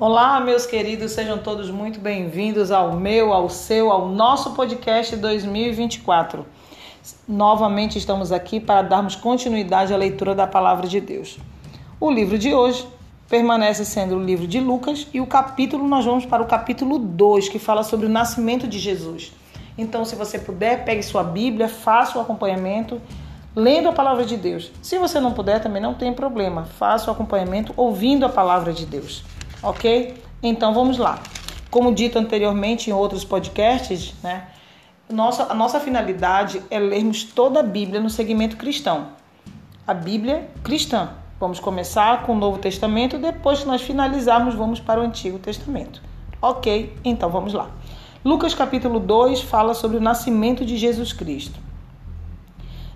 Olá, meus queridos, sejam todos muito bem-vindos ao meu, ao seu, ao nosso podcast 2024. Novamente estamos aqui para darmos continuidade à leitura da palavra de Deus. O livro de hoje permanece sendo o livro de Lucas e o capítulo nós vamos para o capítulo 2, que fala sobre o nascimento de Jesus. Então, se você puder, pegue sua Bíblia, faça o acompanhamento lendo a palavra de Deus. Se você não puder, também não tem problema. Faça o acompanhamento ouvindo a palavra de Deus ok? Então vamos lá. Como dito anteriormente em outros podcasts, né? Nossa, a nossa finalidade é lermos toda a Bíblia no segmento cristão. A Bíblia cristã. Vamos começar com o Novo Testamento, depois que nós finalizarmos, vamos para o Antigo Testamento. Ok? Então vamos lá. Lucas capítulo 2 fala sobre o nascimento de Jesus Cristo.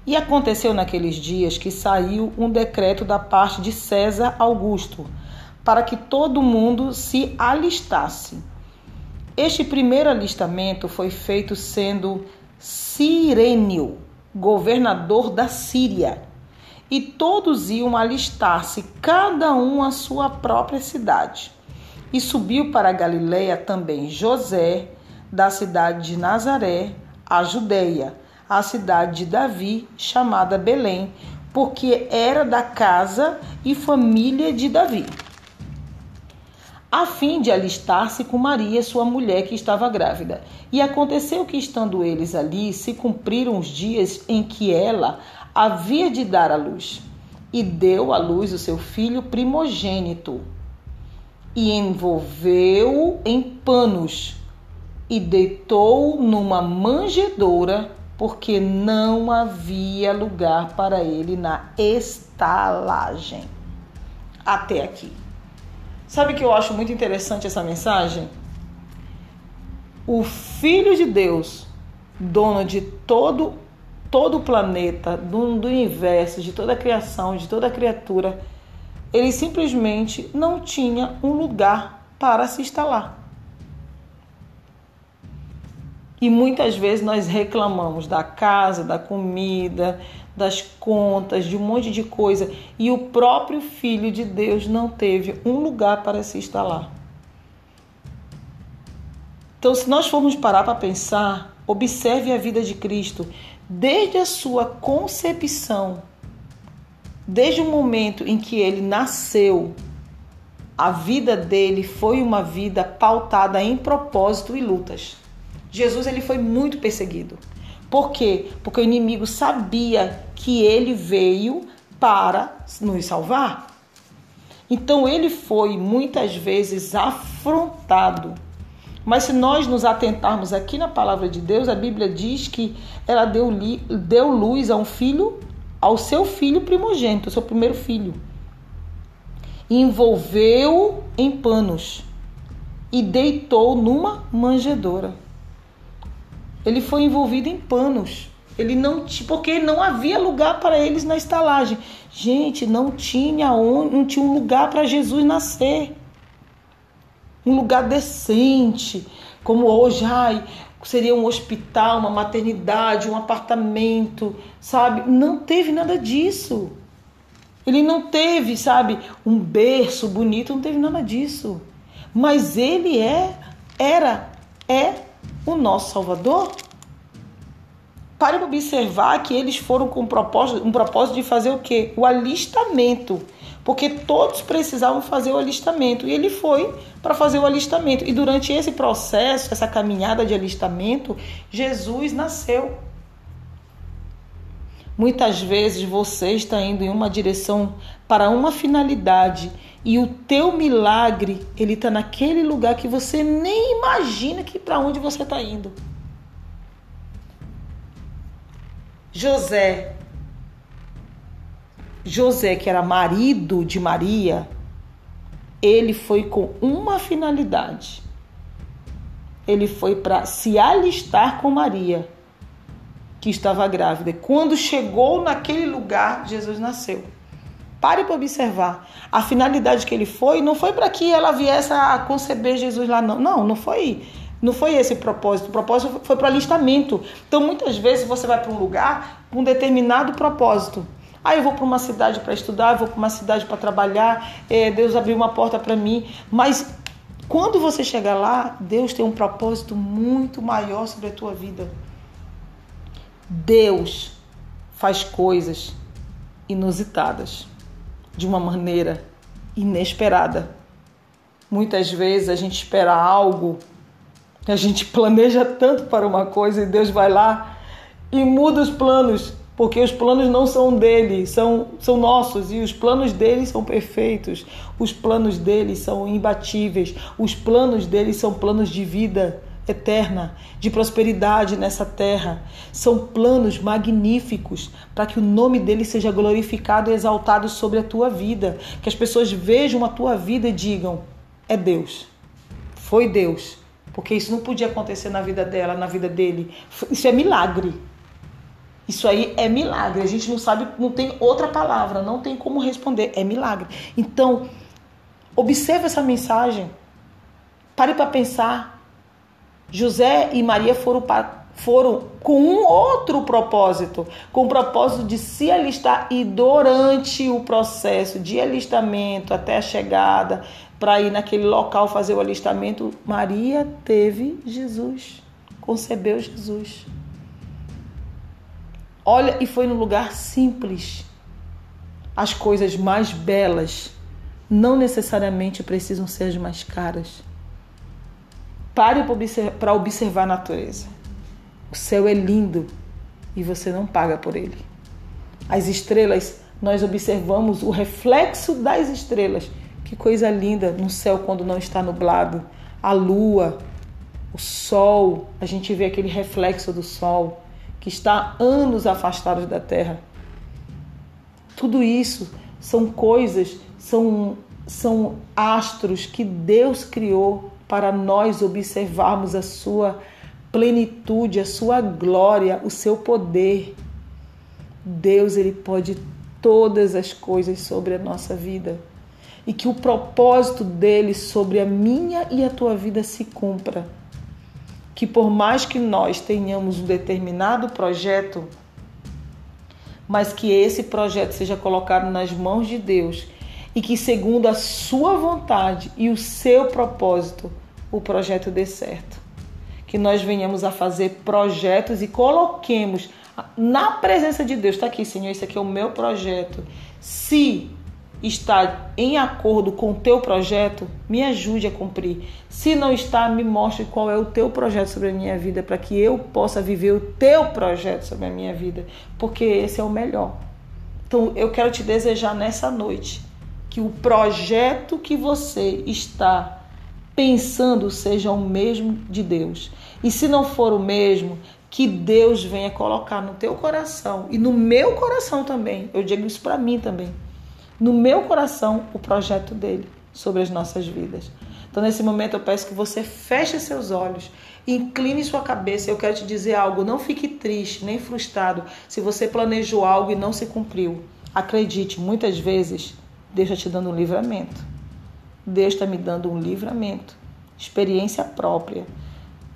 E aconteceu naqueles dias que saiu um decreto da parte de César Augusto para que todo mundo se alistasse. Este primeiro alistamento foi feito sendo Sirênio, governador da Síria, e todos iam alistar-se, cada um à sua própria cidade. E subiu para Galiléia também José, da cidade de Nazaré, a Judéia, a cidade de Davi, chamada Belém, porque era da casa e família de Davi a fim de alistar-se com Maria, sua mulher, que estava grávida. E aconteceu que, estando eles ali, se cumpriram os dias em que ela havia de dar à luz. E deu à luz o seu filho primogênito, e envolveu-o em panos, e deitou numa manjedoura, porque não havia lugar para ele na estalagem. Até aqui. Sabe que eu acho muito interessante essa mensagem? O Filho de Deus, dono de todo todo o planeta, do, do universo, de toda a criação, de toda a criatura, ele simplesmente não tinha um lugar para se instalar. E muitas vezes nós reclamamos da casa, da comida, das contas, de um monte de coisa, e o próprio Filho de Deus não teve um lugar para se instalar. Então, se nós formos parar para pensar, observe a vida de Cristo, desde a sua concepção, desde o momento em que ele nasceu, a vida dele foi uma vida pautada em propósito e lutas. Jesus ele foi muito perseguido. Por quê? Porque o inimigo sabia que ele veio para nos salvar. Então ele foi muitas vezes afrontado. Mas se nós nos atentarmos aqui na palavra de Deus, a Bíblia diz que ela deu, deu luz a um filho, ao seu filho primogênito, seu primeiro filho. Envolveu em panos e deitou numa manjedoura ele foi envolvido em panos. Ele não porque não havia lugar para eles na estalagem. Gente, não tinha onde, não tinha um lugar para Jesus nascer. Um lugar decente, como hoje, ai, seria um hospital, uma maternidade, um apartamento, sabe? Não teve nada disso. Ele não teve, sabe, um berço bonito, não teve nada disso. Mas ele é, era, é o nosso Salvador? Para observar que eles foram com um propósito, um propósito de fazer o quê? O alistamento. Porque todos precisavam fazer o alistamento. E ele foi para fazer o alistamento. E durante esse processo, essa caminhada de alistamento, Jesus nasceu. Muitas vezes você está indo em uma direção para uma finalidade e o teu milagre ele está naquele lugar que você nem imagina que para onde você está indo. José, José que era marido de Maria, ele foi com uma finalidade. Ele foi para se alistar com Maria que estava grávida. Quando chegou naquele lugar, Jesus nasceu. Pare para observar. A finalidade que ele foi não foi para que ela viesse a conceber Jesus lá, não. Não, não foi. Não foi esse o propósito. O propósito foi para alistamento. Então, muitas vezes você vai para um lugar com um determinado propósito. Ah, eu vou para uma cidade para estudar, eu vou para uma cidade para trabalhar, é, Deus abriu uma porta para mim. Mas quando você chegar lá, Deus tem um propósito muito maior sobre a tua vida. Deus faz coisas inusitadas de uma maneira inesperada. Muitas vezes a gente espera algo, a gente planeja tanto para uma coisa e Deus vai lá e muda os planos, porque os planos não são dele, são, são nossos e os planos dele são perfeitos, os planos dele são imbatíveis, os planos dele são planos de vida eterna, de prosperidade nessa terra. São planos magníficos para que o nome dele seja glorificado e exaltado sobre a tua vida. Que as pessoas vejam a tua vida e digam: é Deus. Foi Deus. Porque isso não podia acontecer na vida dela, na vida dele. Isso é milagre. Isso aí é milagre. A gente não sabe, não tem outra palavra, não tem como responder. É milagre. Então, observe essa mensagem. Pare para pensar José e Maria foram, foram com um outro propósito, com o propósito de se alistar e durante o processo de alistamento até a chegada, para ir naquele local fazer o alistamento, Maria teve Jesus, concebeu Jesus. Olha, e foi num lugar simples. As coisas mais belas não necessariamente precisam ser as mais caras. Pare para observar a natureza. O céu é lindo e você não paga por ele. As estrelas, nós observamos o reflexo das estrelas. Que coisa linda no céu quando não está nublado. A lua, o sol, a gente vê aquele reflexo do sol que está anos afastado da terra. Tudo isso são coisas, são, são astros que Deus criou para nós observarmos a sua plenitude, a sua glória, o seu poder. Deus, ele pode todas as coisas sobre a nossa vida. E que o propósito dele sobre a minha e a tua vida se cumpra. Que por mais que nós tenhamos um determinado projeto, mas que esse projeto seja colocado nas mãos de Deus e que, segundo a sua vontade e o seu propósito, o projeto dê certo. Que nós venhamos a fazer projetos e coloquemos na presença de Deus. Está aqui, Senhor, esse aqui é o meu projeto. Se está em acordo com o teu projeto, me ajude a cumprir. Se não está, me mostre qual é o teu projeto sobre a minha vida, para que eu possa viver o teu projeto sobre a minha vida, porque esse é o melhor. Então, eu quero te desejar nessa noite que o projeto que você está pensando seja o mesmo de Deus. E se não for o mesmo, que Deus venha colocar no teu coração e no meu coração também. Eu digo isso para mim também. No meu coração, o projeto dele sobre as nossas vidas. Então, nesse momento, eu peço que você feche seus olhos, incline sua cabeça. Eu quero te dizer algo: não fique triste nem frustrado se você planejou algo e não se cumpriu. Acredite, muitas vezes Deus está te dando um livramento. Deus está me dando um livramento. Experiência própria.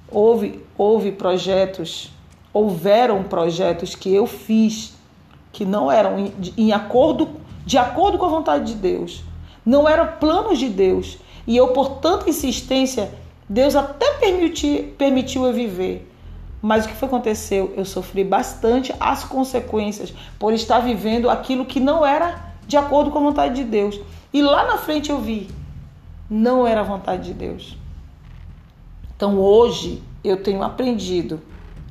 Houve, houve projetos, houveram projetos que eu fiz que não eram em, em acordo, de acordo com a vontade de Deus. Não eram planos de Deus. E eu, por tanta insistência, Deus até permitiu, permitiu eu viver. Mas o que foi aconteceu? Eu sofri bastante as consequências por estar vivendo aquilo que não era de acordo com a vontade de Deus. E lá na frente eu vi, não era a vontade de Deus. Então hoje eu tenho aprendido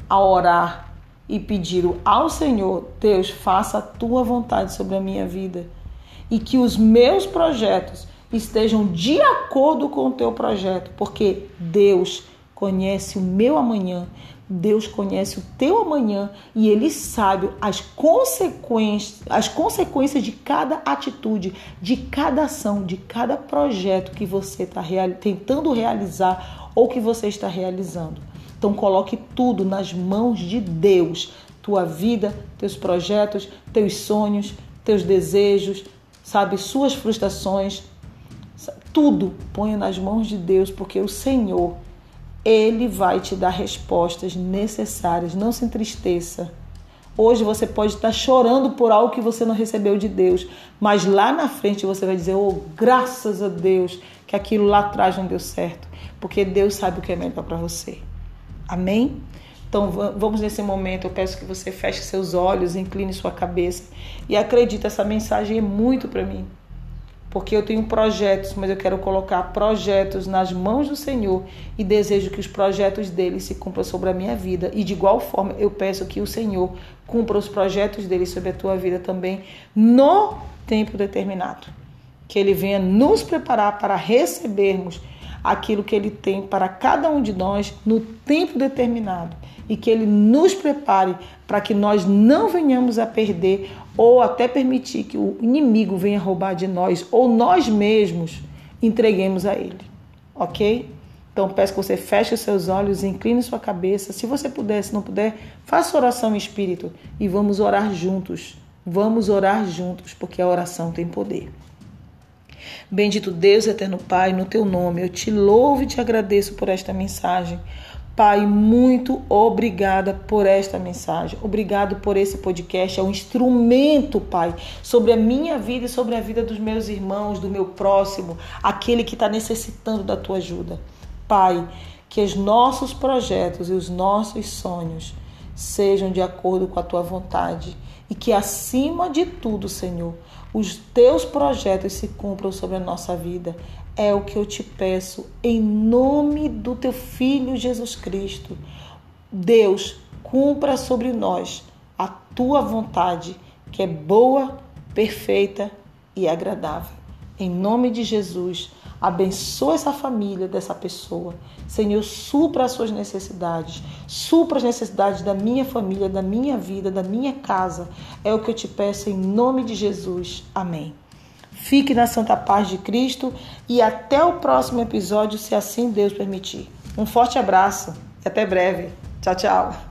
a orar e pedir ao Senhor, Deus, faça a tua vontade sobre a minha vida e que os meus projetos estejam de acordo com o teu projeto, porque Deus conhece o meu amanhã Deus conhece o teu amanhã e ele sabe as consequências, as consequências de cada atitude, de cada ação, de cada projeto que você está real, tentando realizar ou que você está realizando. Então coloque tudo nas mãos de Deus, tua vida, teus projetos, teus sonhos, teus desejos, sabe, suas frustrações, tudo ponha nas mãos de Deus, porque o Senhor ele vai te dar respostas necessárias. Não se entristeça. Hoje você pode estar chorando por algo que você não recebeu de Deus, mas lá na frente você vai dizer: "Oh, graças a Deus que aquilo lá atrás não deu certo", porque Deus sabe o que é melhor para você. Amém? Então vamos nesse momento, eu peço que você feche seus olhos, incline sua cabeça e acredite, essa mensagem é muito para mim. Porque eu tenho projetos, mas eu quero colocar projetos nas mãos do Senhor e desejo que os projetos dele se cumpram sobre a minha vida. E de igual forma, eu peço que o Senhor cumpra os projetos dele sobre a tua vida também no tempo determinado. Que ele venha nos preparar para recebermos aquilo que ele tem para cada um de nós no tempo determinado e que Ele nos prepare para que nós não venhamos a perder ou até permitir que o inimigo venha roubar de nós ou nós mesmos entreguemos a Ele. Ok? Então peço que você feche os seus olhos, incline sua cabeça. Se você puder, se não puder, faça oração em espírito e vamos orar juntos. Vamos orar juntos, porque a oração tem poder. Bendito Deus, eterno Pai, no teu nome, eu te louvo e te agradeço por esta mensagem. Pai, muito obrigada por esta mensagem. Obrigado por esse podcast. É um instrumento, Pai, sobre a minha vida e sobre a vida dos meus irmãos, do meu próximo, aquele que está necessitando da tua ajuda. Pai, que os nossos projetos e os nossos sonhos sejam de acordo com a tua vontade e que, acima de tudo, Senhor, os teus projetos se cumpram sobre a nossa vida. É o que eu te peço em nome do teu filho Jesus Cristo. Deus, cumpra sobre nós a tua vontade, que é boa, perfeita e agradável. Em nome de Jesus, abençoa essa família dessa pessoa. Senhor, supra as suas necessidades. Supra as necessidades da minha família, da minha vida, da minha casa. É o que eu te peço em nome de Jesus. Amém. Fique na santa paz de Cristo e até o próximo episódio, se assim Deus permitir. Um forte abraço e até breve. Tchau, tchau.